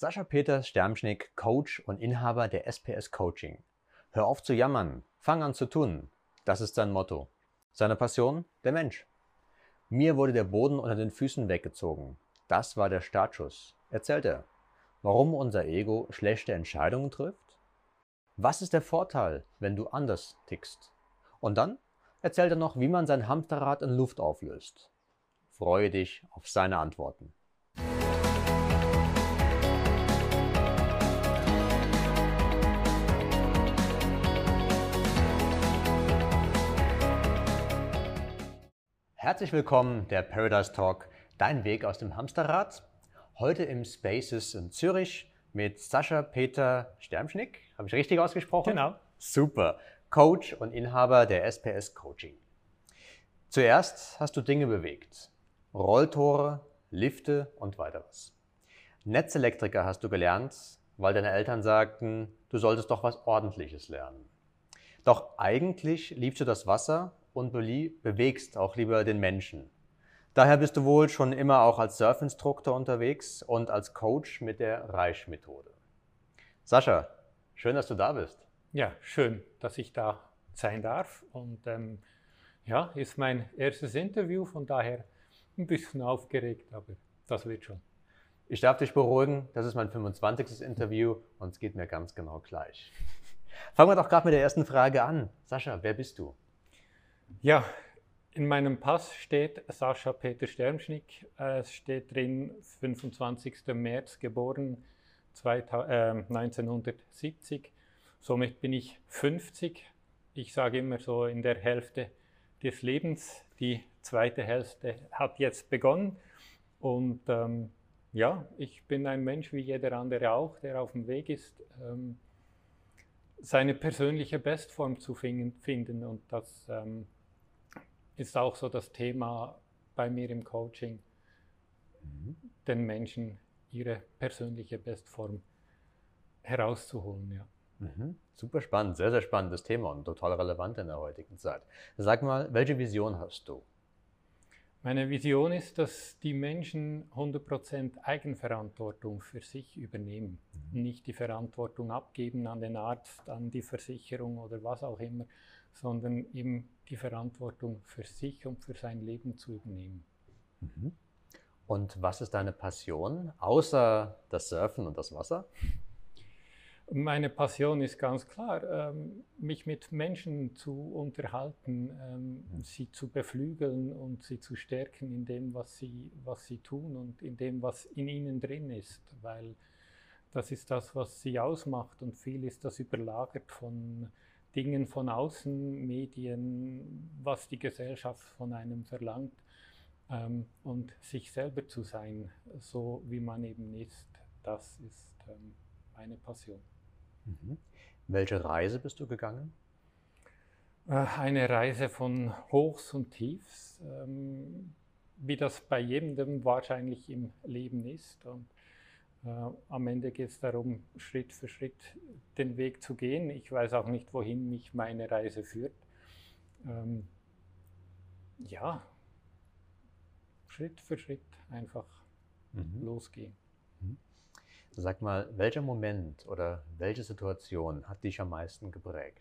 Sascha Peter Sternschnick, Coach und Inhaber der SPS Coaching. Hör auf zu jammern, fang an zu tun. Das ist sein Motto. Seine Passion? Der Mensch. Mir wurde der Boden unter den Füßen weggezogen. Das war der Startschuss, erzählt er. Warum unser Ego schlechte Entscheidungen trifft? Was ist der Vorteil, wenn du anders tickst? Und dann erzählt er noch, wie man sein Hamsterrad in Luft auflöst. Freue dich auf seine Antworten. Herzlich willkommen, der Paradise Talk, dein Weg aus dem Hamsterrad. Heute im Spaces in Zürich mit Sascha Peter Sternschnick. Habe ich richtig ausgesprochen? Genau. Super. Coach und Inhaber der SPS Coaching. Zuerst hast du Dinge bewegt. Rolltore, Lifte und weiteres. Netzelektriker hast du gelernt, weil deine Eltern sagten, du solltest doch was Ordentliches lernen. Doch eigentlich liebst du das Wasser und bewegst auch lieber den Menschen. Daher bist du wohl schon immer auch als Surfinstruktor unterwegs und als Coach mit der Reich-Methode. Sascha, schön, dass du da bist. Ja, schön, dass ich da sein darf. Und ähm, ja, ist mein erstes Interview, von daher ein bisschen aufgeregt, aber das wird schon. Ich darf dich beruhigen, das ist mein 25. Interview und es geht mir ganz genau gleich. Fangen wir doch gerade mit der ersten Frage an. Sascha, wer bist du? Ja, in meinem Pass steht Sascha Peter Sternschnick. Es steht drin 25. März geboren 1970. Somit bin ich 50. Ich sage immer so in der Hälfte des Lebens. Die zweite Hälfte hat jetzt begonnen. Und ähm, ja, ich bin ein Mensch wie jeder andere auch, der auf dem Weg ist, ähm, seine persönliche Bestform zu finden. Und das ähm, ist auch so das Thema bei mir im Coaching, mhm. den Menschen ihre persönliche Bestform herauszuholen. Ja. Mhm. Super spannend, sehr, sehr spannendes Thema und total relevant in der heutigen Zeit. Sag mal, welche Vision hast du? Meine Vision ist, dass die Menschen 100% Eigenverantwortung für sich übernehmen. Mhm. Nicht die Verantwortung abgeben an den Arzt, an die Versicherung oder was auch immer, sondern eben die Verantwortung für sich und für sein Leben zu übernehmen. Mhm. Und was ist deine Passion, außer das Surfen und das Wasser? Meine Passion ist ganz klar, ähm, mich mit Menschen zu unterhalten, ähm, mhm. sie zu beflügeln und sie zu stärken in dem, was sie, was sie tun und in dem, was in ihnen drin ist, weil das ist das, was sie ausmacht und viel ist das überlagert von Dingen von außen, Medien, was die Gesellschaft von einem verlangt ähm, und sich selber zu sein, so wie man eben ist, das ist ähm, meine Passion. Mhm. Welche Reise bist du gegangen? Äh, eine Reise von Hochs und Tiefs, ähm, wie das bei jedem wahrscheinlich im Leben ist. Und am Ende geht es darum, Schritt für Schritt den Weg zu gehen. Ich weiß auch nicht, wohin mich meine Reise führt. Ähm, ja, Schritt für Schritt einfach mhm. losgehen. Mhm. Sag mal, welcher Moment oder welche Situation hat dich am meisten geprägt?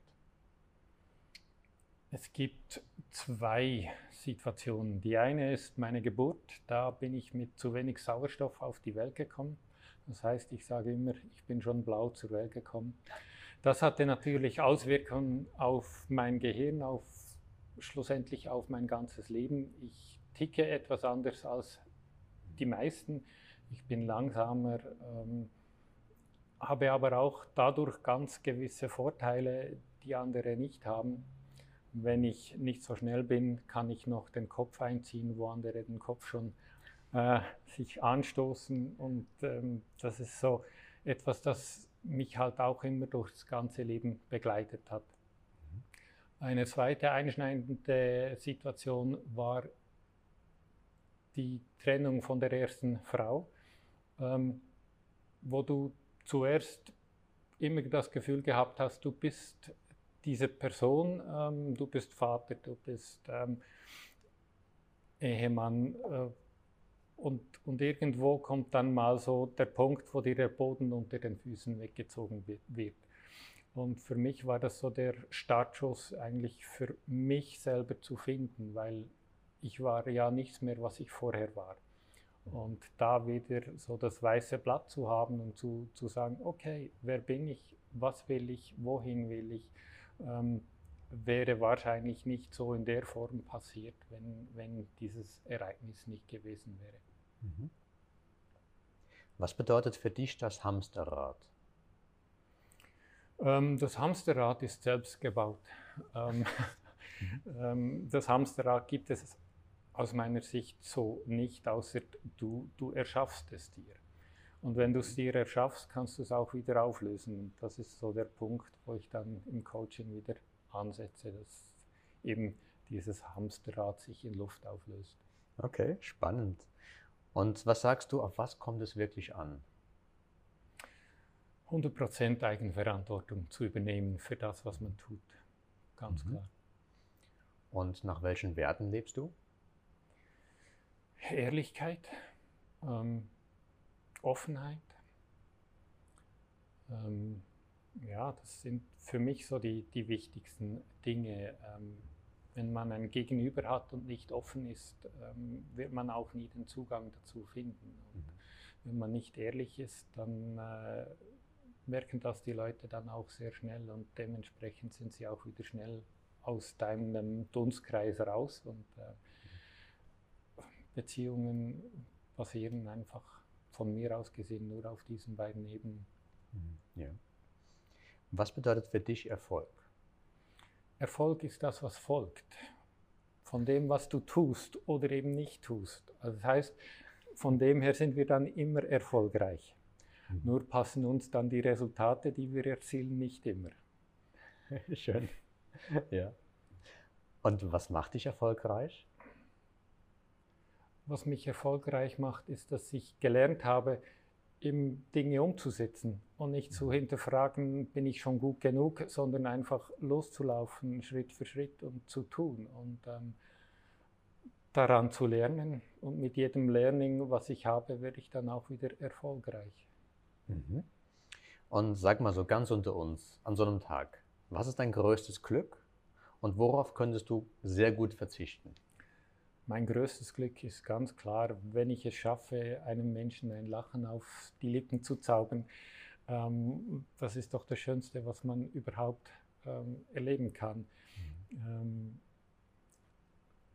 Es gibt zwei Situationen. Die eine ist meine Geburt. Da bin ich mit zu wenig Sauerstoff auf die Welt gekommen. Das heißt, ich sage immer, ich bin schon blau zur Welt gekommen. Das hatte natürlich Auswirkungen auf mein Gehirn, auf schlussendlich auf mein ganzes Leben. Ich ticke etwas anders als die meisten. Ich bin langsamer, ähm, habe aber auch dadurch ganz gewisse Vorteile, die andere nicht haben. Wenn ich nicht so schnell bin, kann ich noch den Kopf einziehen, wo andere den Kopf schon äh, sich anstoßen. Und ähm, das ist so etwas, das mich halt auch immer durch das ganze Leben begleitet hat. Mhm. Eine zweite einschneidende Situation war die Trennung von der ersten Frau, ähm, wo du zuerst immer das Gefühl gehabt hast, du bist diese Person, ähm, du bist Vater, du bist ähm, Ehemann, äh, und, und irgendwo kommt dann mal so der Punkt, wo dir der Boden unter den Füßen weggezogen wird. Und für mich war das so der Startschuss eigentlich für mich selber zu finden, weil ich war ja nichts mehr, was ich vorher war. Und da wieder so das weiße Blatt zu haben und zu, zu sagen, okay, wer bin ich, was will ich, wohin will ich, ähm, wäre wahrscheinlich nicht so in der Form passiert, wenn, wenn dieses Ereignis nicht gewesen wäre. Mhm. Was bedeutet für dich das Hamsterrad? Ähm, das Hamsterrad ist selbst gebaut. Ähm, ähm, das Hamsterrad gibt es aus meiner Sicht so nicht, außer du, du erschaffst es dir. Und wenn du es dir erschaffst, kannst du es auch wieder auflösen. Das ist so der Punkt, wo ich dann im Coaching wieder ansetze, dass eben dieses Hamsterrad sich in Luft auflöst. Okay, spannend. Und was sagst du, auf was kommt es wirklich an? 100% Eigenverantwortung zu übernehmen für das, was man tut. Ganz mhm. klar. Und nach welchen Werten lebst du? Ehrlichkeit, ähm, Offenheit. Ähm, ja, das sind für mich so die, die wichtigsten Dinge. Ähm, wenn man ein Gegenüber hat und nicht offen ist, ähm, wird man auch nie den Zugang dazu finden. Und mhm. wenn man nicht ehrlich ist, dann äh, merken das die Leute dann auch sehr schnell und dementsprechend sind sie auch wieder schnell aus deinem Dunstkreis raus und äh, Beziehungen basieren einfach von mir aus gesehen nur auf diesen beiden Ebenen. Mhm. Ja. Was bedeutet für dich Erfolg? Erfolg ist das, was folgt. Von dem, was du tust oder eben nicht tust. Also das heißt, von dem her sind wir dann immer erfolgreich. Mhm. Nur passen uns dann die Resultate, die wir erzielen, nicht immer. Schön. Ja. Und was macht dich erfolgreich? Was mich erfolgreich macht, ist, dass ich gelernt habe, eben Dinge umzusetzen und nicht zu hinterfragen, bin ich schon gut genug, sondern einfach loszulaufen, Schritt für Schritt und zu tun und ähm, daran zu lernen. Und mit jedem Learning, was ich habe, werde ich dann auch wieder erfolgreich. Mhm. Und sag mal so ganz unter uns, an so einem Tag, was ist dein größtes Glück und worauf könntest du sehr gut verzichten? Mein größtes Glück ist ganz klar, wenn ich es schaffe, einem Menschen ein Lachen auf die Lippen zu zaubern. Ähm, das ist doch das Schönste, was man überhaupt ähm, erleben kann. Mhm. Ähm,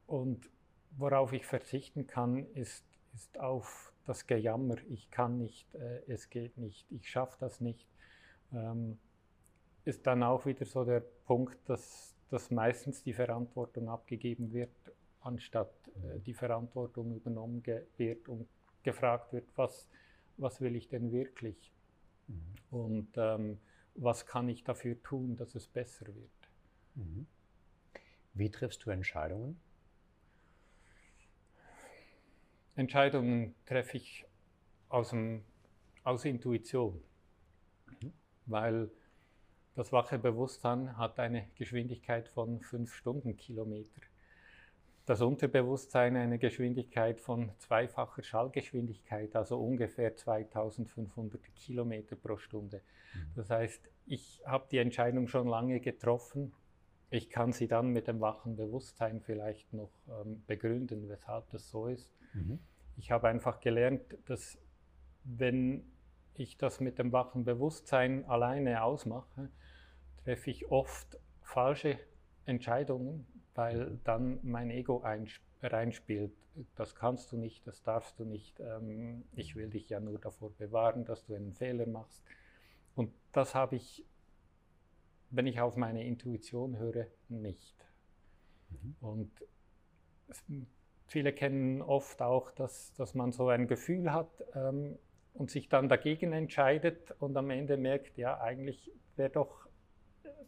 und worauf ich verzichten kann, ist, ist auf das Gejammer. Ich kann nicht, äh, es geht nicht, ich schaffe das nicht. Ähm, ist dann auch wieder so der Punkt, dass, dass meistens die Verantwortung abgegeben wird anstatt äh, die Verantwortung übernommen wird und gefragt wird, was, was will ich denn wirklich? Mhm. Und ähm, was kann ich dafür tun, dass es besser wird? Mhm. Wie triffst du Entscheidungen? Entscheidungen treffe ich aus, dem, aus Intuition, mhm. weil das wache Bewusstsein hat eine Geschwindigkeit von 5 Stundenkilometer das Unterbewusstsein eine Geschwindigkeit von zweifacher Schallgeschwindigkeit, also ungefähr 2500 Kilometer pro Stunde. Mhm. Das heißt, ich habe die Entscheidung schon lange getroffen. Ich kann sie dann mit dem wachen Bewusstsein vielleicht noch ähm, begründen, weshalb das so ist. Mhm. Ich habe einfach gelernt, dass wenn ich das mit dem wachen Bewusstsein alleine ausmache, treffe ich oft falsche Entscheidungen, weil dann mein Ego reinspielt. Das kannst du nicht, das darfst du nicht. Ähm, ich will dich ja nur davor bewahren, dass du einen Fehler machst. Und das habe ich, wenn ich auf meine Intuition höre, nicht. Mhm. Und viele kennen oft auch, dass, dass man so ein Gefühl hat ähm, und sich dann dagegen entscheidet und am Ende merkt, ja, eigentlich wäre doch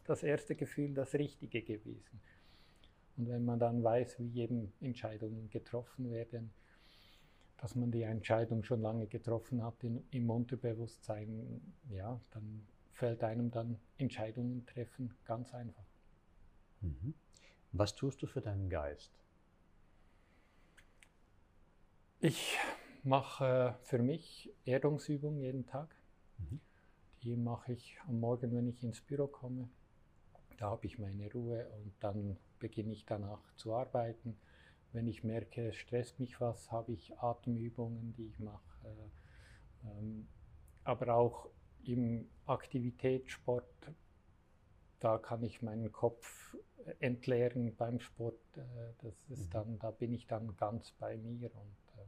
das erste Gefühl das Richtige gewesen. Und wenn man dann weiß, wie eben Entscheidungen getroffen werden, dass man die Entscheidung schon lange getroffen hat in, im Unterbewusstsein, ja, dann fällt einem dann Entscheidungen treffen ganz einfach. Mhm. Was tust du für deinen Geist? Ich mache für mich Erdungsübungen jeden Tag. Mhm. Die mache ich am Morgen, wenn ich ins Büro komme. Da habe ich meine Ruhe und dann beginne ich danach zu arbeiten. Wenn ich merke, es stresst mich was, habe ich Atemübungen, die ich mache. Ähm, aber auch im Aktivitätssport, da kann ich meinen Kopf entleeren beim Sport. Äh, das ist mhm. dann, da bin ich dann ganz bei mir und ähm,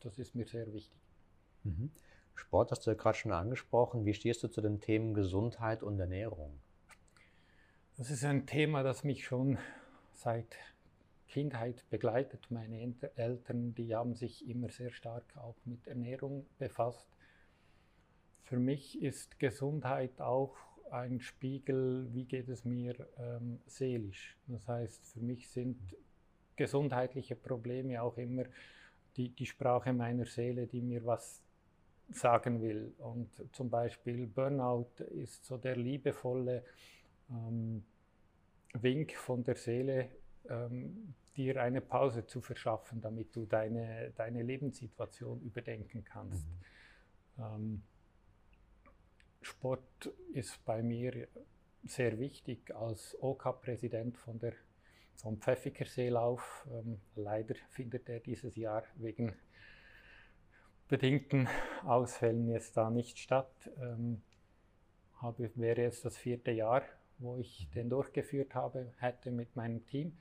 das ist mir sehr wichtig. Mhm. Sport hast du ja gerade schon angesprochen. Wie stehst du zu den Themen Gesundheit und Ernährung? Das ist ein Thema, das mich schon seit Kindheit begleitet. Meine Eltern, die haben sich immer sehr stark auch mit Ernährung befasst. Für mich ist Gesundheit auch ein Spiegel, wie geht es mir ähm, seelisch. Das heißt, für mich sind gesundheitliche Probleme auch immer die, die Sprache meiner Seele, die mir was sagen will. Und zum Beispiel Burnout ist so der liebevolle ähm, Wink von der Seele, ähm, dir eine Pause zu verschaffen, damit du deine, deine Lebenssituation überdenken kannst. Mhm. Ähm, Sport ist bei mir sehr wichtig als OK-Präsident von der vom Pfäffikerseelauf. Ähm, leider findet er dieses Jahr wegen bedingten Ausfällen jetzt da nicht statt. Ähm, habe, wäre jetzt das vierte Jahr, wo ich den durchgeführt habe, hätte mit meinem Team.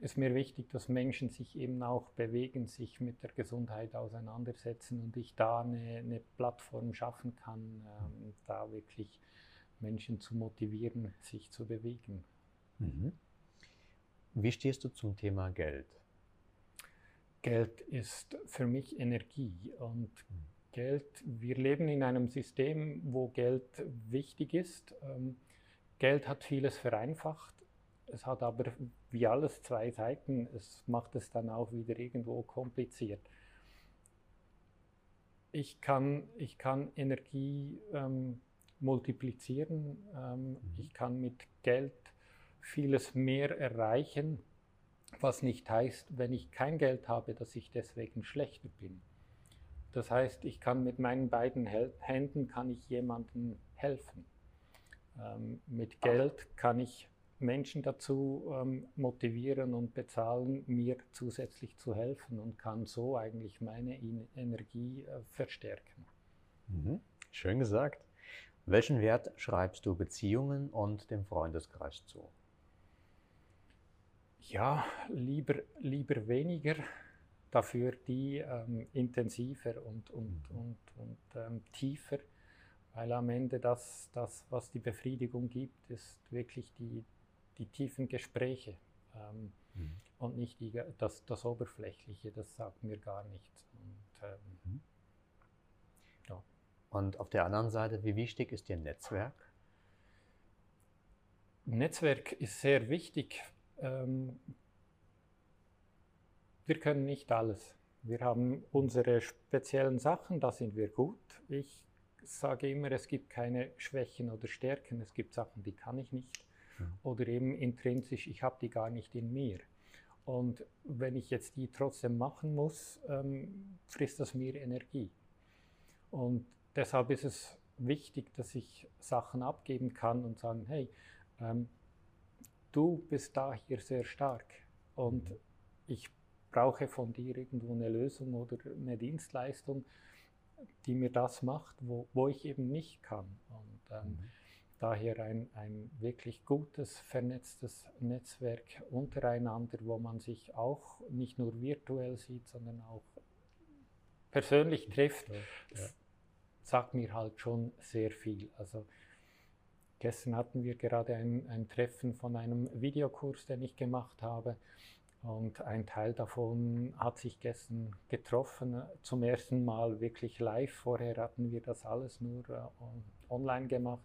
Ist mir wichtig, dass Menschen sich eben auch bewegen, sich mit der Gesundheit auseinandersetzen und ich da eine, eine Plattform schaffen kann, ähm, da wirklich Menschen zu motivieren, sich zu bewegen. Mhm. Wie stehst du zum Thema Geld? Geld ist für mich Energie und Geld, wir leben in einem System, wo Geld wichtig ist. Ähm, Geld hat vieles vereinfacht. Es hat aber wie alles zwei Seiten. Es macht es dann auch wieder irgendwo kompliziert. Ich kann, ich kann Energie ähm, multiplizieren. Ähm, mhm. Ich kann mit Geld vieles mehr erreichen, was nicht heißt, wenn ich kein Geld habe, dass ich deswegen schlechter bin. Das heißt, ich kann mit meinen beiden Händen kann ich jemandem helfen. Ähm, mit Geld kann ich Menschen dazu ähm, motivieren und bezahlen, mir zusätzlich zu helfen und kann so eigentlich meine Energie äh, verstärken. Mhm. Schön gesagt. Welchen Wert schreibst du Beziehungen und dem Freundeskreis zu? Ja, lieber, lieber weniger, dafür die ähm, intensiver und, und, mhm. und, und ähm, tiefer, weil am Ende das, das, was die Befriedigung gibt, ist wirklich die, die tiefen Gespräche ähm, mhm. und nicht die, das, das Oberflächliche, das sagt mir gar nichts. Und, ähm, mhm. ja. und auf der anderen Seite, wie wichtig ist dir Netzwerk? Netzwerk ist sehr wichtig ähm, wir können nicht alles. Wir haben unsere speziellen Sachen, da sind wir gut. Ich sage immer, es gibt keine Schwächen oder Stärken, es gibt Sachen, die kann ich nicht. Oder eben intrinsisch, ich habe die gar nicht in mir. Und wenn ich jetzt die trotzdem machen muss, ähm, frisst das mir Energie. Und deshalb ist es wichtig, dass ich Sachen abgeben kann und sagen, hey, ähm, du bist da hier sehr stark und ich brauche von dir irgendwo eine Lösung oder eine Dienstleistung, die mir das macht, wo, wo ich eben nicht kann. Und ähm, mhm. daher ein, ein wirklich gutes, vernetztes Netzwerk untereinander, wo man sich auch nicht nur virtuell sieht, sondern auch persönlich trifft, ja, ja. sagt mir halt schon sehr viel. Also Gestern hatten wir gerade ein, ein Treffen von einem Videokurs, den ich gemacht habe. Und ein Teil davon hat sich gestern getroffen, zum ersten Mal wirklich live. Vorher hatten wir das alles nur äh, online gemacht.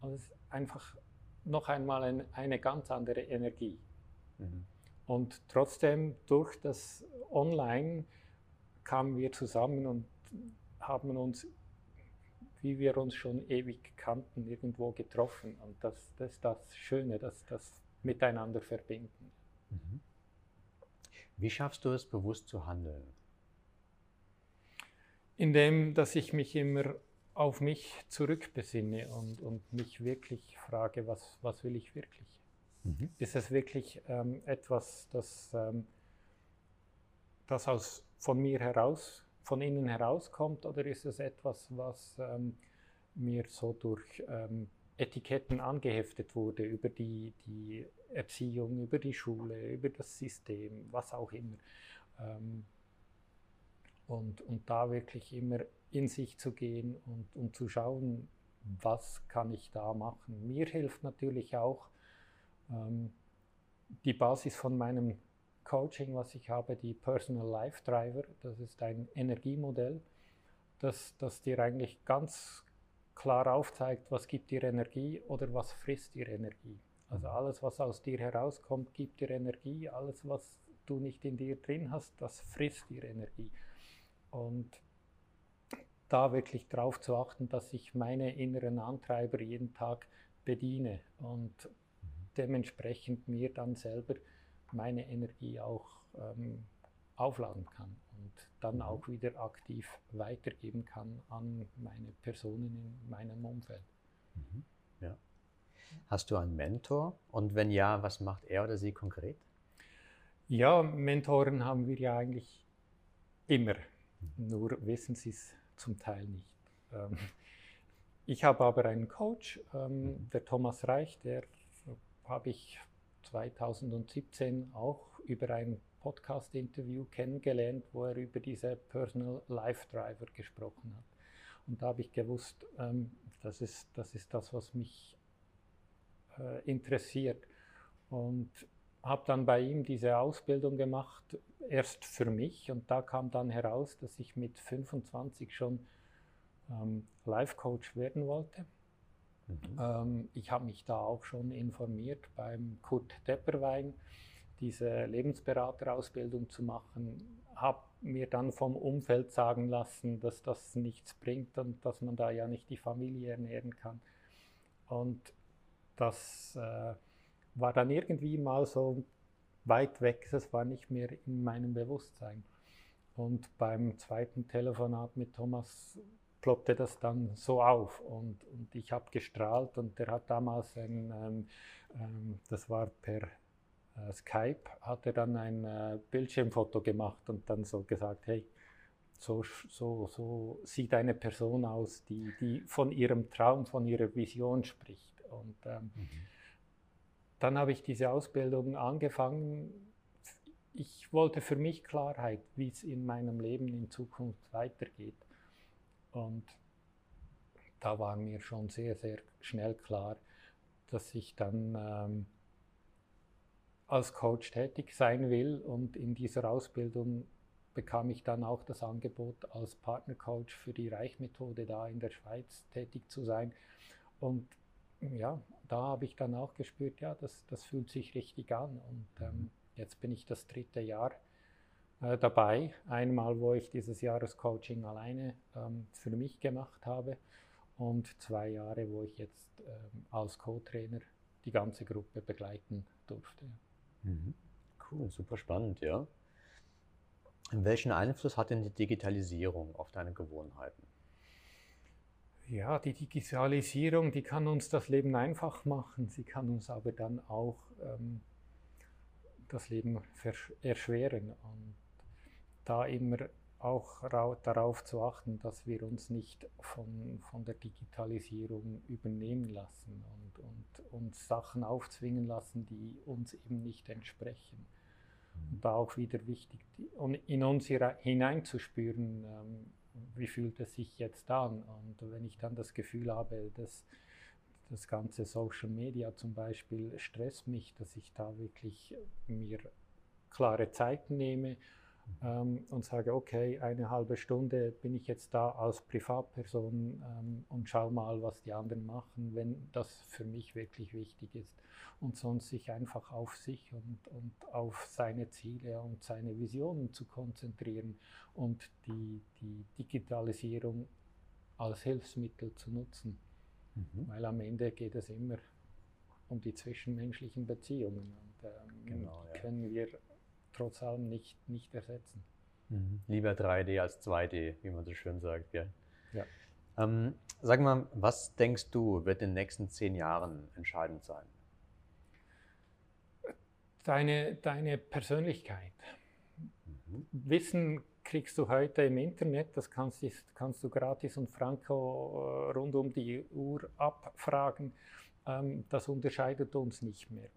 Und es ist einfach noch einmal ein, eine ganz andere Energie. Mhm. Und trotzdem durch das Online kamen wir zusammen und haben uns wie wir uns schon ewig kannten, irgendwo getroffen. Und das, das ist das Schöne, das, das Miteinander verbinden. Mhm. Wie schaffst du es, bewusst zu handeln? Indem, dass ich mich immer auf mich zurückbesinne und, und mich wirklich frage, was, was will ich wirklich? Mhm. Ist es wirklich ähm, etwas, das, ähm, das aus, von mir heraus, von innen herauskommt, oder ist es etwas, was ähm, mir so durch ähm, Etiketten angeheftet wurde über die, die Erziehung, über die Schule, über das System, was auch immer. Ähm, und, und da wirklich immer in sich zu gehen und, und zu schauen, was kann ich da machen. Mir hilft natürlich auch ähm, die Basis von meinem Coaching, was ich habe, die Personal Life Driver. Das ist ein Energiemodell, das, das dir eigentlich ganz klar aufzeigt, was gibt dir Energie oder was frisst dir Energie. Also mhm. alles, was aus dir herauskommt, gibt dir Energie. Alles, was du nicht in dir drin hast, das frisst dir Energie. Und da wirklich darauf zu achten, dass ich meine inneren Antreiber jeden Tag bediene und dementsprechend mir dann selber meine Energie auch ähm, aufladen kann und dann mhm. auch wieder aktiv weitergeben kann an meine Personen in meinem Umfeld. Mhm. Ja. Hast du einen Mentor? Und wenn ja, was macht er oder sie konkret? Ja, Mentoren haben wir ja eigentlich immer. Nur wissen sie es zum Teil nicht. Ähm, ich habe aber einen Coach, ähm, mhm. der Thomas Reich, der habe ich 2017 auch über ein Podcast-Interview kennengelernt, wo er über diese Personal Life Driver gesprochen hat. Und da habe ich gewusst, ähm, das, ist, das ist das, was mich äh, interessiert. Und habe dann bei ihm diese Ausbildung gemacht, erst für mich. Und da kam dann heraus, dass ich mit 25 schon ähm, Life Coach werden wollte. Mhm. Ähm, ich habe mich da auch schon informiert beim Kurt Depperwein, diese Lebensberaterausbildung zu machen. Habe mir dann vom Umfeld sagen lassen, dass das nichts bringt und dass man da ja nicht die Familie ernähren kann. Und das äh, war dann irgendwie mal so weit weg, es war nicht mehr in meinem Bewusstsein. Und beim zweiten Telefonat mit Thomas ploppte das dann so auf und, und ich habe gestrahlt und der hat damals ein, ähm, ähm, das war per äh, Skype, hat er dann ein äh, Bildschirmfoto gemacht und dann so gesagt, hey, so, so, so sieht eine Person aus, die, die von ihrem Traum, von ihrer Vision spricht. Und ähm, mhm dann habe ich diese Ausbildung angefangen. Ich wollte für mich Klarheit, wie es in meinem Leben in Zukunft weitergeht. Und da war mir schon sehr, sehr schnell klar, dass ich dann ähm, als Coach tätig sein will. Und in dieser Ausbildung bekam ich dann auch das Angebot, als Partnercoach für die Reichmethode da in der Schweiz tätig zu sein. Und ja, da habe ich dann auch gespürt, ja, das, das fühlt sich richtig an. Und ähm, jetzt bin ich das dritte Jahr äh, dabei. Einmal, wo ich dieses Jahrescoaching alleine ähm, für mich gemacht habe und zwei Jahre, wo ich jetzt ähm, als Co-Trainer die ganze Gruppe begleiten durfte. Mhm. Cool, super spannend, ja. Welchen Einfluss hat denn die Digitalisierung auf deine Gewohnheiten? Ja, die Digitalisierung, die kann uns das Leben einfach machen, sie kann uns aber dann auch ähm, das Leben erschweren. Und da immer auch darauf zu achten, dass wir uns nicht von, von der Digitalisierung übernehmen lassen und, und uns Sachen aufzwingen lassen, die uns eben nicht entsprechen. Und da auch wieder wichtig, in uns hineinzuspüren, ähm, wie fühlt es sich jetzt an? Und wenn ich dann das Gefühl habe, dass das ganze Social Media zum Beispiel stresst mich, dass ich da wirklich mir klare Zeiten nehme ähm, und sage, okay, eine halbe Stunde bin ich jetzt da als Privatperson ähm, und schau mal, was die anderen machen, wenn das für mich wirklich wichtig ist. Und sonst sich einfach auf sich und, und auf seine Ziele und seine Visionen zu konzentrieren und die, die Digitalisierung als Hilfsmittel zu nutzen. Mhm. Weil am Ende geht es immer um die zwischenmenschlichen Beziehungen. Und ähm, genau, ja. können wir trotz allem nicht, nicht ersetzen. Mhm. Lieber 3D als 2D, wie man so schön sagt. Gell? Ja. Ähm, sag mal, was denkst du, wird in den nächsten zehn Jahren entscheidend sein? Deine, deine Persönlichkeit. Mhm. Wissen kriegst du heute im Internet, das kannst, kannst du gratis und franco äh, rund um die Uhr abfragen. Ähm, das unterscheidet uns nicht mehr.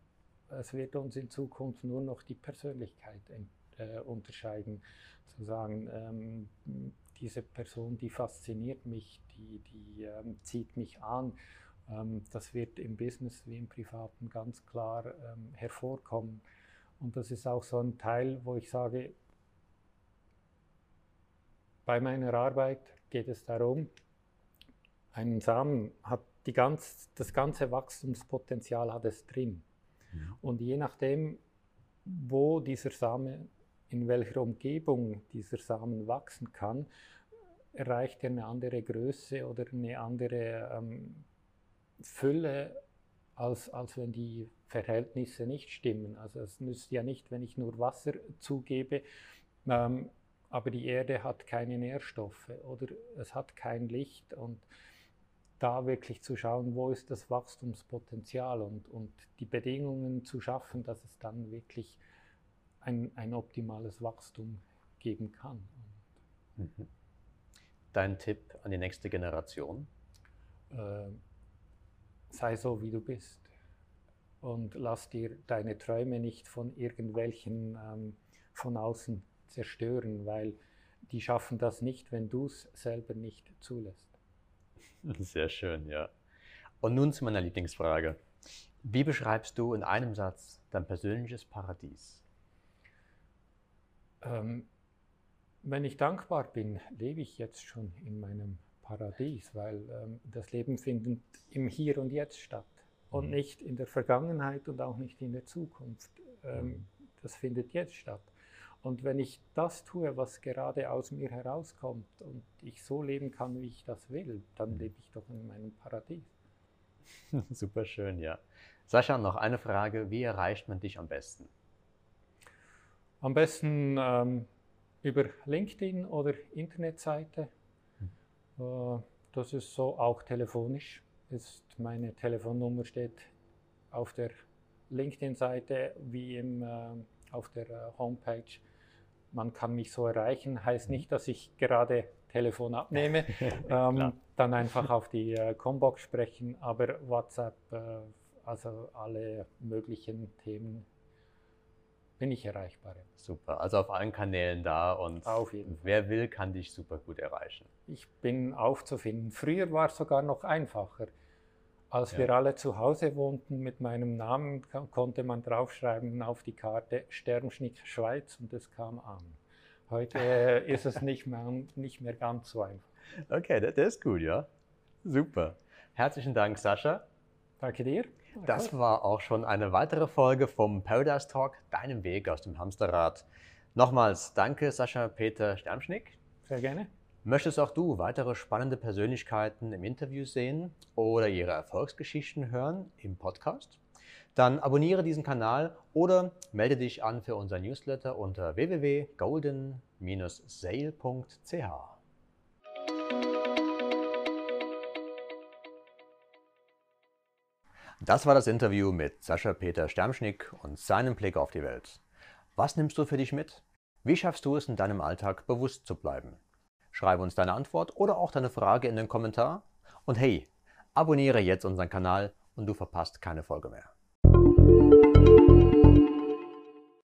Es wird uns in Zukunft nur noch die Persönlichkeit äh, unterscheiden. Zu sagen, ähm, diese Person, die fasziniert mich, die, die ähm, zieht mich an. Ähm, das wird im Business wie im Privaten ganz klar ähm, hervorkommen. Und das ist auch so ein Teil, wo ich sage, bei meiner Arbeit geht es darum, ein Samen hat die ganz, das ganze Wachstumspotenzial hat es drin. Mhm. Und je nachdem, wo dieser Samen, in welcher Umgebung dieser Samen wachsen kann, erreicht er eine andere Größe oder eine andere ähm, Fülle, als, als wenn die Verhältnisse nicht stimmen. Also es nützt ja nicht, wenn ich nur Wasser zugebe, ähm, aber die Erde hat keine Nährstoffe oder es hat kein Licht und da wirklich zu schauen, wo ist das Wachstumspotenzial und, und die Bedingungen zu schaffen, dass es dann wirklich ein, ein optimales Wachstum geben kann. Mhm. Dein Tipp an die nächste Generation? Äh, sei so, wie du bist und lass dir deine Träume nicht von irgendwelchen ähm, von außen zerstören, weil die schaffen das nicht, wenn du es selber nicht zulässt. Sehr schön, ja. Und nun zu meiner Lieblingsfrage. Wie beschreibst du in einem Satz dein persönliches Paradies? Ähm, wenn ich dankbar bin, lebe ich jetzt schon in meinem Paradies, weil ähm, das Leben findet im Hier und Jetzt statt und mhm. nicht in der Vergangenheit und auch nicht in der Zukunft. Ähm, mhm. das findet jetzt statt. Und wenn ich das tue, was gerade aus mir herauskommt und ich so leben kann, wie ich das will, dann mhm. lebe ich doch in meinem Paradies. Super schön, ja. Sascha, noch eine Frage. Wie erreicht man dich am besten? Am besten ähm, über LinkedIn oder Internetseite. Hm. Äh, das ist so auch telefonisch. Ist meine Telefonnummer steht auf der LinkedIn-Seite wie im, äh, auf der äh, Homepage man kann mich so erreichen, heißt nicht, dass ich gerade Telefon abnehme, ähm, dann einfach auf die äh, Combox sprechen, aber WhatsApp, äh, also alle möglichen Themen bin ich erreichbar. Super, also auf allen Kanälen da und wer will, kann dich super gut erreichen. Ich bin aufzufinden. Früher war es sogar noch einfacher. Als ja. wir alle zu Hause wohnten mit meinem Namen, konnte man draufschreiben auf die Karte Sternschnitt Schweiz und es kam an. Heute äh, ist es nicht mehr, nicht mehr ganz so einfach. Okay, das, das ist gut, ja. Super. Herzlichen Dank, Sascha. Danke dir. Das war auch schon eine weitere Folge vom Paradise Talk, deinem Weg aus dem Hamsterrad. Nochmals danke, Sascha Peter Sternschnick. Sehr gerne. Möchtest auch du weitere spannende Persönlichkeiten im Interview sehen oder ihre Erfolgsgeschichten hören im Podcast? Dann abonniere diesen Kanal oder melde dich an für unser Newsletter unter www.golden-sale.ch. Das war das Interview mit Sascha Peter Sternschnick und seinem Blick auf die Welt. Was nimmst du für dich mit? Wie schaffst du es in deinem Alltag bewusst zu bleiben? Schreibe uns deine Antwort oder auch deine Frage in den Kommentar. Und hey, abonniere jetzt unseren Kanal und du verpasst keine Folge mehr.